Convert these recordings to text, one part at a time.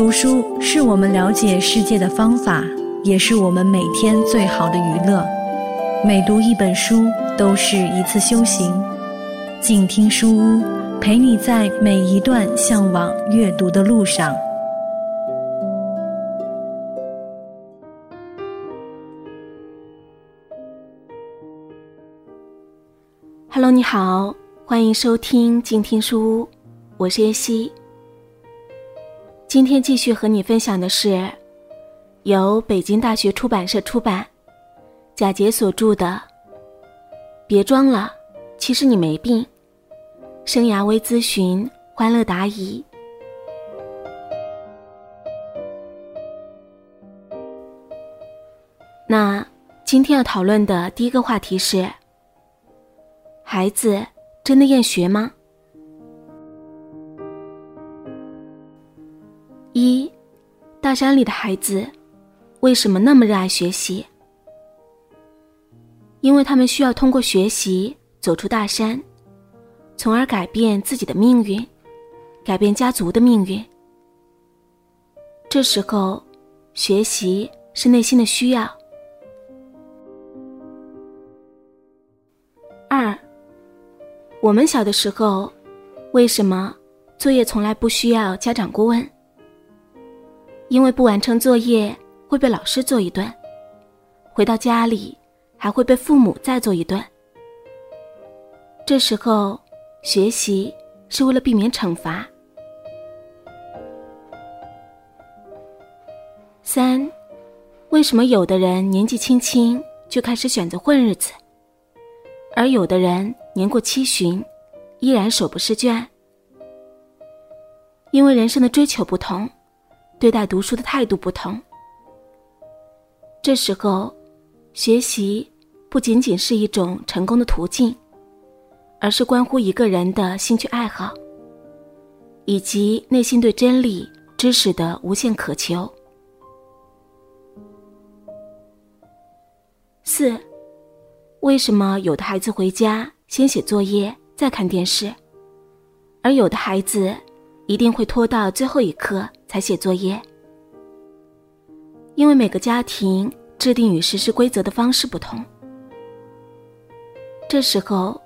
读书是我们了解世界的方法，也是我们每天最好的娱乐。每读一本书，都是一次修行。静听书屋，陪你在每一段向往阅读的路上。Hello，你好，欢迎收听静听书屋，我是叶希。今天继续和你分享的是，由北京大学出版社出版，贾杰所著的《别装了，其实你没病》，生涯微咨询，欢乐答疑。那今天要讨论的第一个话题是：孩子真的厌学吗？一，大山里的孩子为什么那么热爱学习？因为他们需要通过学习走出大山，从而改变自己的命运，改变家族的命运。这时候，学习是内心的需要。二，我们小的时候，为什么作业从来不需要家长过问？因为不完成作业会被老师揍一顿，回到家里还会被父母再揍一顿。这时候，学习是为了避免惩罚。三，为什么有的人年纪轻轻就开始选择混日子，而有的人年过七旬依然手不释卷？因为人生的追求不同。对待读书的态度不同，这时候，学习不仅仅是一种成功的途径，而是关乎一个人的兴趣爱好，以及内心对真理、知识的无限渴求。四，为什么有的孩子回家先写作业再看电视，而有的孩子一定会拖到最后一刻？才写作业，因为每个家庭制定与实施规则的方式不同。这时候，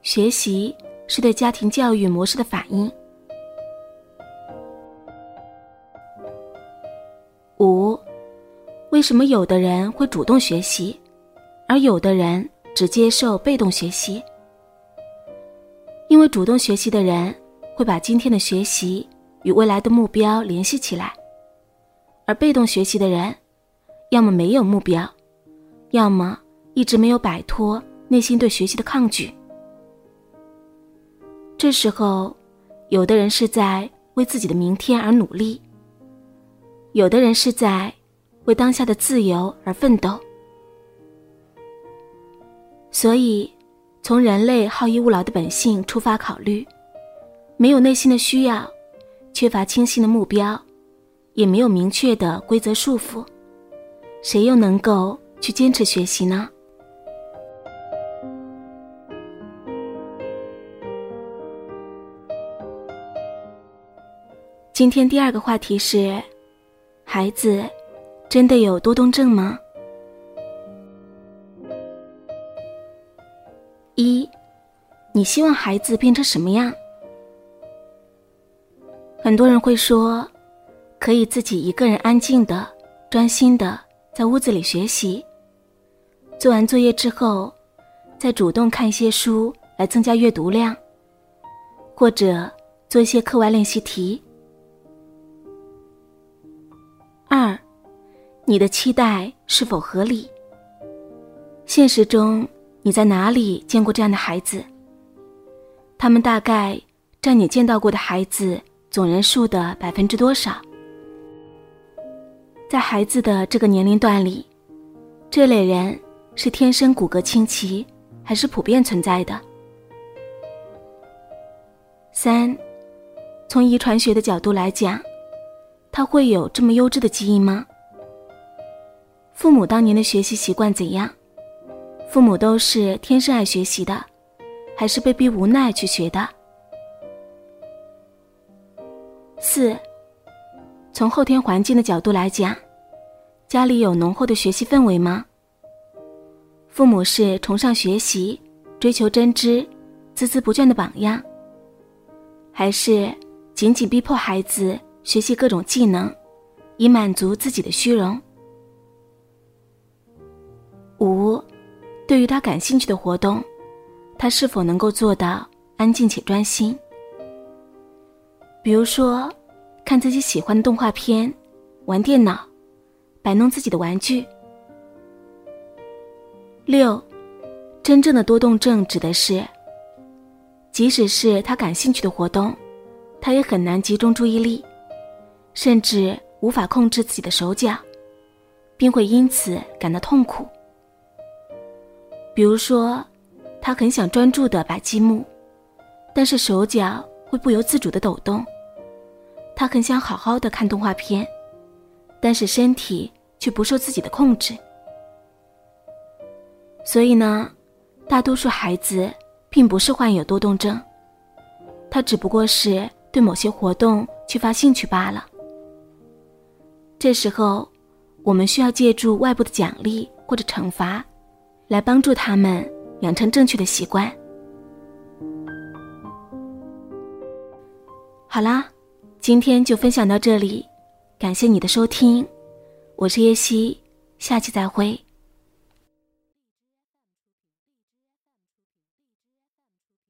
学习是对家庭教育模式的反应。五，为什么有的人会主动学习，而有的人只接受被动学习？因为主动学习的人会把今天的学习。与未来的目标联系起来，而被动学习的人，要么没有目标，要么一直没有摆脱内心对学习的抗拒。这时候，有的人是在为自己的明天而努力，有的人是在为当下的自由而奋斗。所以，从人类好逸恶劳的本性出发考虑，没有内心的需要。缺乏清晰的目标，也没有明确的规则束缚，谁又能够去坚持学习呢？今天第二个话题是：孩子真的有多动症吗？一，你希望孩子变成什么样？很多人会说，可以自己一个人安静的、专心的在屋子里学习。做完作业之后，再主动看一些书来增加阅读量，或者做一些课外练习题。二，你的期待是否合理？现实中你在哪里见过这样的孩子？他们大概占你见到过的孩子。总人数的百分之多少？在孩子的这个年龄段里，这类人是天生骨骼清奇，还是普遍存在的？三，从遗传学的角度来讲，他会有这么优质的基因吗？父母当年的学习习惯怎样？父母都是天生爱学习的，还是被逼无奈去学的？四，从后天环境的角度来讲，家里有浓厚的学习氛围吗？父母是崇尚学习、追求真知、孜孜不倦的榜样，还是紧紧逼迫孩子学习各种技能，以满足自己的虚荣？五，对于他感兴趣的活动，他是否能够做到安静且专心？比如说。看自己喜欢的动画片，玩电脑，摆弄自己的玩具。六，真正的多动症指的是，即使是他感兴趣的活动，他也很难集中注意力，甚至无法控制自己的手脚，并会因此感到痛苦。比如说，他很想专注的摆积木，但是手脚会不由自主的抖动。他很想好好的看动画片，但是身体却不受自己的控制。所以呢，大多数孩子并不是患有多动症，他只不过是对某些活动缺乏兴趣罢了。这时候，我们需要借助外部的奖励或者惩罚，来帮助他们养成正确的习惯。好啦。今天就分享到这里，感谢你的收听，我是叶希，下期再会。